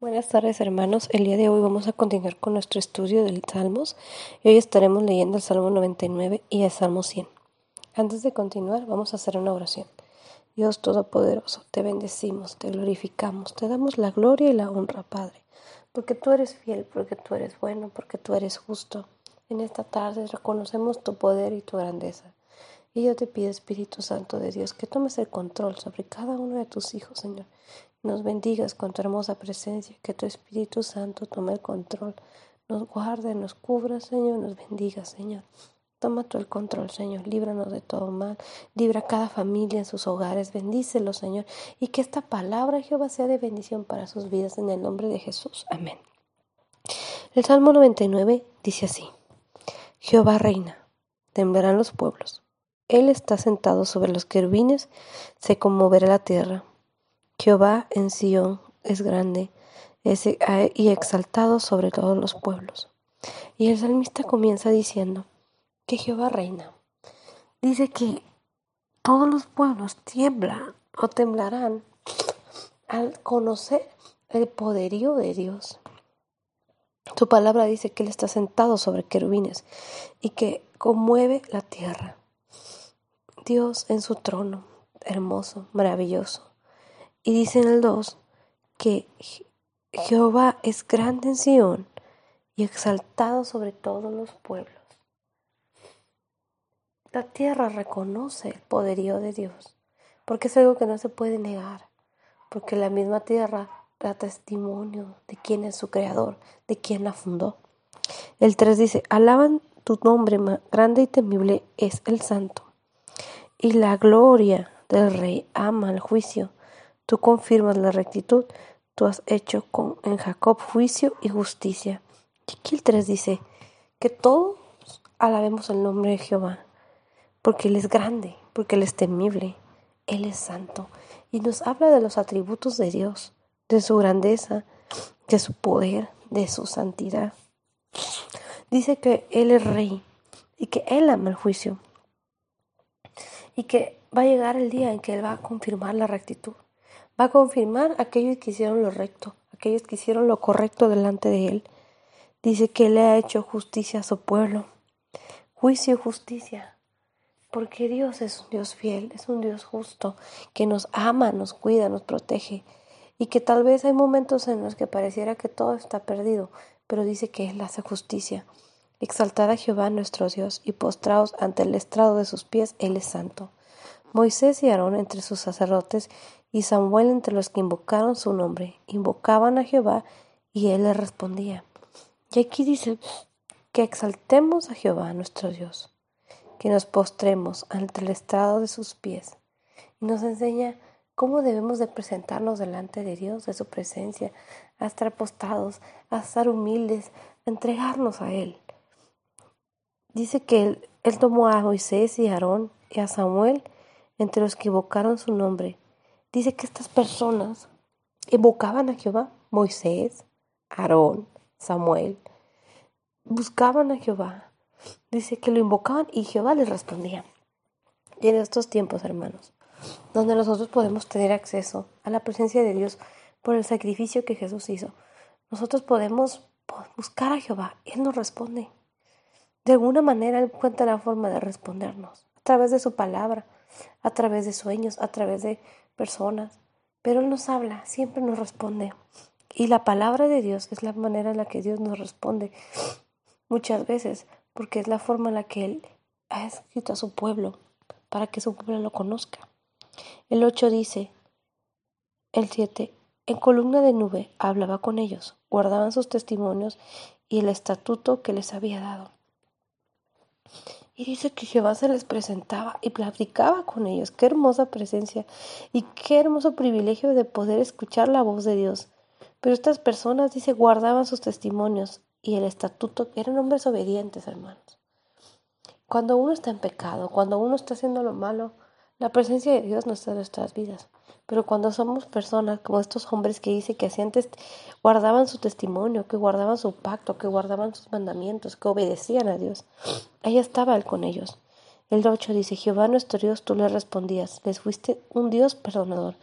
Buenas tardes hermanos, el día de hoy vamos a continuar con nuestro estudio del Salmos y hoy estaremos leyendo el Salmo 99 y el Salmo 100. Antes de continuar vamos a hacer una oración. Dios Todopoderoso, te bendecimos, te glorificamos, te damos la gloria y la honra, Padre, porque tú eres fiel, porque tú eres bueno, porque tú eres justo. En esta tarde reconocemos tu poder y tu grandeza. Y yo te pido, Espíritu Santo de Dios, que tomes el control sobre cada uno de tus hijos, Señor nos bendigas con tu hermosa presencia, que tu Espíritu Santo tome el control, nos guarde, nos cubra, Señor, nos bendiga, Señor. Toma tú el control, Señor, líbranos de todo mal, libra a cada familia en sus hogares, bendícelo, Señor, y que esta palabra, Jehová, sea de bendición para sus vidas en el nombre de Jesús. Amén. El Salmo 99 dice así, Jehová reina, temblarán los pueblos. Él está sentado sobre los querubines, se conmoverá la tierra Jehová en Sión es grande y exaltado sobre todos los pueblos. Y el salmista comienza diciendo que Jehová reina. Dice que todos los pueblos tiemblan o temblarán al conocer el poderío de Dios. Su palabra dice que Él está sentado sobre querubines y que conmueve la tierra. Dios en su trono, hermoso, maravilloso. Y dice en el 2 que Jehová es grande en Sión y exaltado sobre todos los pueblos. La tierra reconoce el poderío de Dios, porque es algo que no se puede negar, porque la misma tierra da testimonio de quién es su creador, de quién la fundó. El 3 dice, alaban tu nombre grande y temible es el santo, y la gloria del rey ama el juicio Tú confirmas la rectitud, tú has hecho con, en Jacob juicio y justicia. El 3 dice que todos alabemos el nombre de Jehová, porque Él es grande, porque Él es temible, Él es santo. Y nos habla de los atributos de Dios, de su grandeza, de su poder, de su santidad. Dice que Él es rey y que Él ama el juicio y que va a llegar el día en que Él va a confirmar la rectitud va a confirmar aquellos que hicieron lo recto, aquellos que hicieron lo correcto delante de Él. Dice que le ha hecho justicia a su pueblo. Juicio y justicia. Porque Dios es un Dios fiel, es un Dios justo, que nos ama, nos cuida, nos protege. Y que tal vez hay momentos en los que pareciera que todo está perdido, pero dice que Él hace justicia. Exaltad a Jehová nuestro Dios y postraos ante el estrado de sus pies, Él es santo. Moisés y Aarón entre sus sacerdotes y Samuel entre los que invocaron su nombre, invocaban a Jehová y él les respondía. Y aquí dice que exaltemos a Jehová nuestro Dios, que nos postremos ante el estrado de sus pies. Y nos enseña cómo debemos de presentarnos delante de Dios, de su presencia, a estar postrados, a estar humildes, a entregarnos a Él. Dice que él, él tomó a Moisés y a Aarón y a Samuel entre los que invocaron su nombre dice que estas personas evocaban a Jehová, Moisés, Aarón, Samuel, buscaban a Jehová. Dice que lo invocaban y Jehová les respondía. Y en estos tiempos, hermanos, donde nosotros podemos tener acceso a la presencia de Dios por el sacrificio que Jesús hizo, nosotros podemos buscar a Jehová Él nos responde. De alguna manera Él encuentra la forma de respondernos, a través de su palabra, a través de sueños, a través de personas, pero Él nos habla, siempre nos responde. Y la palabra de Dios es la manera en la que Dios nos responde muchas veces, porque es la forma en la que Él ha escrito a su pueblo, para que su pueblo lo conozca. El 8 dice, el 7, en columna de nube hablaba con ellos, guardaban sus testimonios y el estatuto que les había dado. Y dice que Jehová se les presentaba y platicaba con ellos. Qué hermosa presencia y qué hermoso privilegio de poder escuchar la voz de Dios. Pero estas personas, dice, guardaban sus testimonios y el estatuto, eran hombres obedientes, hermanos. Cuando uno está en pecado, cuando uno está haciendo lo malo, la presencia de Dios no está en nuestras vidas. Pero cuando somos personas como estos hombres que dice que hacían guardaban su testimonio, que guardaban su pacto, que guardaban sus mandamientos, que obedecían a Dios, ahí estaba Él con ellos. El 8 dice, Jehová nuestro Dios, tú le respondías, les fuiste un Dios perdonador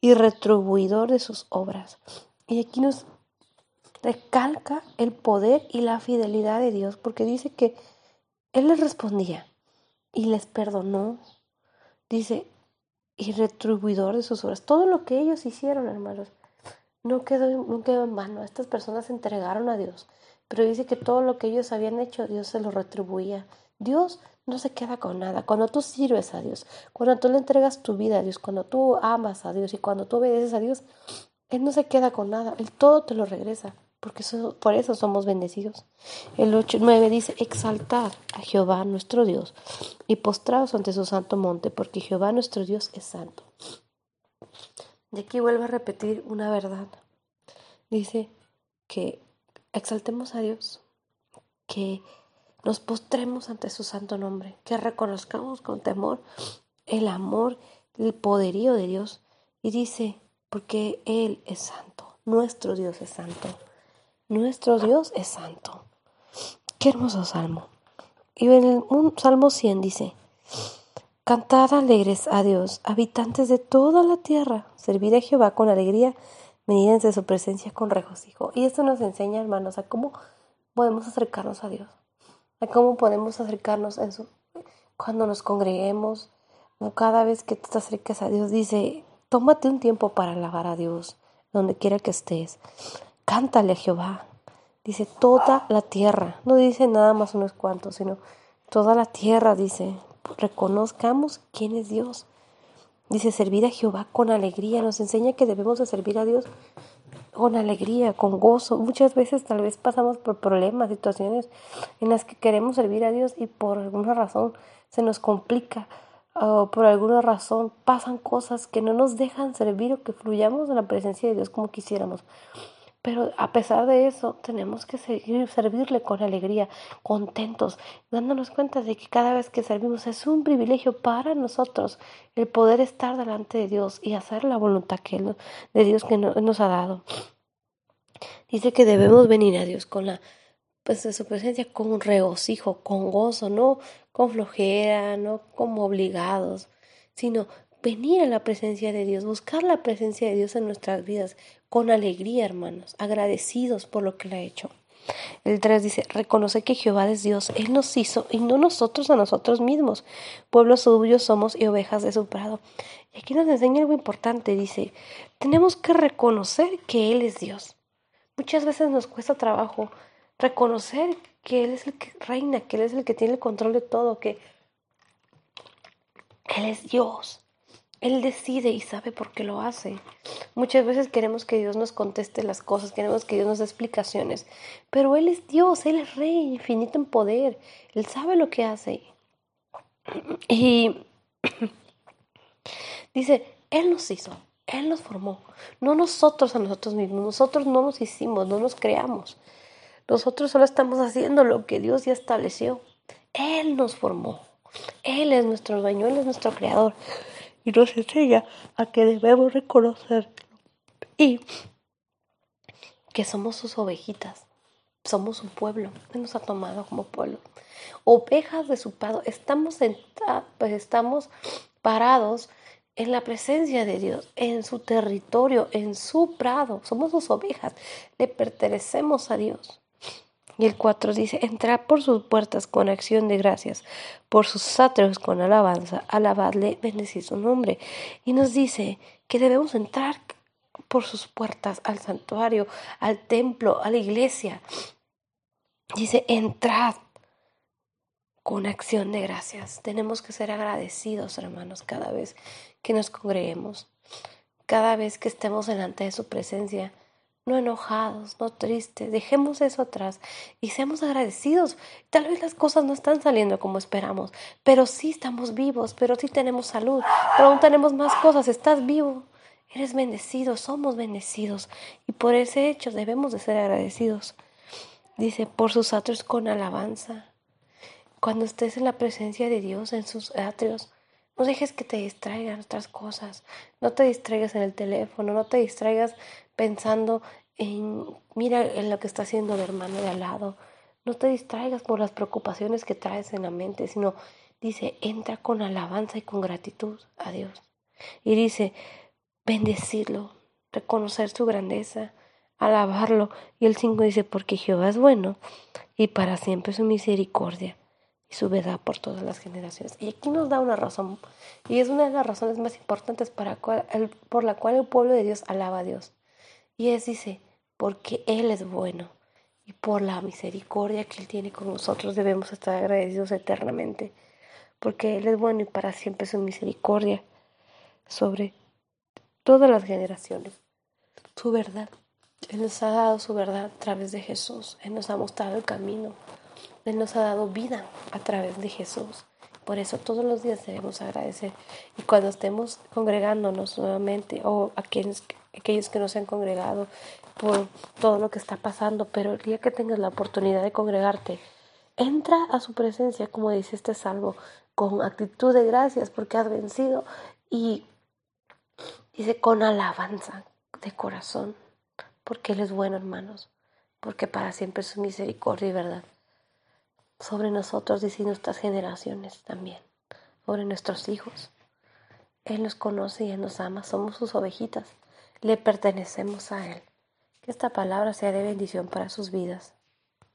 y retribuidor de sus obras. Y aquí nos recalca el poder y la fidelidad de Dios, porque dice que Él les respondía y les perdonó. Dice, y retribuidor de sus obras. Todo lo que ellos hicieron, hermanos, no quedó, en vano. Estas personas se entregaron a Dios. Pero dice que todo lo que ellos habían hecho, Dios se lo retribuía. Dios no se queda con nada. Cuando tú sirves a Dios, cuando tú le entregas tu vida a Dios, cuando tú amas a Dios y cuando tú obedeces a Dios, Él no se queda con nada. Él todo te lo regresa. Porque por eso somos bendecidos. El 8, 9 dice, exaltar a Jehová nuestro Dios y postrados ante su santo monte, porque Jehová nuestro Dios es santo. De aquí vuelve a repetir una verdad. Dice que exaltemos a Dios, que nos postremos ante su santo nombre, que reconozcamos con temor el amor, el poderío de Dios. Y dice, porque Él es santo, nuestro Dios es santo, nuestro Dios es santo. Qué hermoso salmo. Y en el Salmo 100 dice, Cantad alegres a Dios, habitantes de toda la tierra, servid a Jehová con alegría venid de su presencia con regocijo. Y esto nos enseña, hermanos, a cómo podemos acercarnos a Dios, a cómo podemos acercarnos en su, cuando nos congreguemos, cada vez que te acerques a Dios, dice, tómate un tiempo para alabar a Dios, donde quiera que estés. Cántale a Jehová. Dice toda la tierra. No dice nada más unos cuantos, sino toda la tierra, dice. Reconozcamos quién es Dios. Dice, servir a Jehová con alegría. Nos enseña que debemos de servir a Dios con alegría, con gozo. Muchas veces tal vez pasamos por problemas, situaciones en las que queremos servir a Dios y por alguna razón se nos complica o por alguna razón pasan cosas que no nos dejan servir o que fluyamos en la presencia de Dios como quisiéramos. Pero a pesar de eso, tenemos que seguir servirle con alegría, contentos, dándonos cuenta de que cada vez que servimos es un privilegio para nosotros el poder estar delante de Dios y hacer la voluntad que de Dios que nos ha dado. Dice que debemos venir a Dios con la pues de su presencia con regocijo, con gozo, no con flojera, no como obligados, sino venir a la presencia de Dios, buscar la presencia de Dios en nuestras vidas con alegría, hermanos, agradecidos por lo que le ha hecho. El 3 dice, reconoce que Jehová es Dios, Él nos hizo y no nosotros a nosotros mismos. Pueblo suyo somos y ovejas de su prado. Y aquí nos enseña algo importante, dice, tenemos que reconocer que Él es Dios. Muchas veces nos cuesta trabajo reconocer que Él es el que reina, que Él es el que tiene el control de todo, que Él es Dios. Él decide y sabe por qué lo hace. Muchas veces queremos que Dios nos conteste las cosas, queremos que Dios nos dé explicaciones, pero Él es Dios, Él es Rey, infinito en poder, Él sabe lo que hace. Y dice, Él nos hizo, Él nos formó, no nosotros a nosotros mismos, nosotros no nos hicimos, no nos creamos, nosotros solo estamos haciendo lo que Dios ya estableció. Él nos formó, Él es nuestro dueño, Él es nuestro creador y nos enseña a que debemos reconocer y que somos sus ovejitas, somos su pueblo, Él nos ha tomado como pueblo, ovejas de su prado, estamos, pues estamos parados en la presencia de Dios, en su territorio, en su prado, somos sus ovejas, le pertenecemos a Dios. Y el 4 dice, entrad por sus puertas con acción de gracias, por sus atrios con alabanza, alabadle, bendecid su nombre. Y nos dice que debemos entrar por sus puertas al santuario, al templo, a la iglesia. Dice, entrad con acción de gracias. Tenemos que ser agradecidos, hermanos, cada vez que nos congreguemos, cada vez que estemos delante de su presencia no enojados, no tristes. Dejemos eso atrás y seamos agradecidos. Tal vez las cosas no están saliendo como esperamos, pero sí estamos vivos, pero sí tenemos salud, pero aún tenemos más cosas. Estás vivo, eres bendecido, somos bendecidos y por ese hecho debemos de ser agradecidos. Dice, por sus atrios con alabanza. Cuando estés en la presencia de Dios, en sus atrios, no dejes que te distraigan otras cosas. No te distraigas en el teléfono, no te distraigas pensando en, mira en lo que está haciendo el hermano de al lado. No te distraigas por las preocupaciones que traes en la mente, sino dice, entra con alabanza y con gratitud a Dios. Y dice, bendecirlo, reconocer su grandeza, alabarlo. Y el 5 dice, porque Jehová es bueno y para siempre su misericordia y su verdad por todas las generaciones. Y aquí nos da una razón, y es una de las razones más importantes para el, por la cual el pueblo de Dios alaba a Dios. Y es, dice, porque Él es bueno y por la misericordia que Él tiene con nosotros debemos estar agradecidos eternamente, porque Él es bueno y para siempre su misericordia sobre todas las generaciones. Su verdad. Él nos ha dado su verdad a través de Jesús. Él nos ha mostrado el camino. Él nos ha dado vida a través de Jesús. Por eso todos los días debemos agradecer. Y cuando estemos congregándonos nuevamente, o aquellos, aquellos que no se han congregado por todo lo que está pasando, pero el día que tengas la oportunidad de congregarte, entra a su presencia, como dice este salvo, con actitud de gracias porque has vencido y dice con alabanza de corazón, porque Él es bueno, hermanos, porque para siempre es su misericordia y verdad sobre nosotros y nuestras generaciones también, sobre nuestros hijos. Él nos conoce y Él nos ama, somos sus ovejitas, le pertenecemos a Él. Que esta palabra sea de bendición para sus vidas.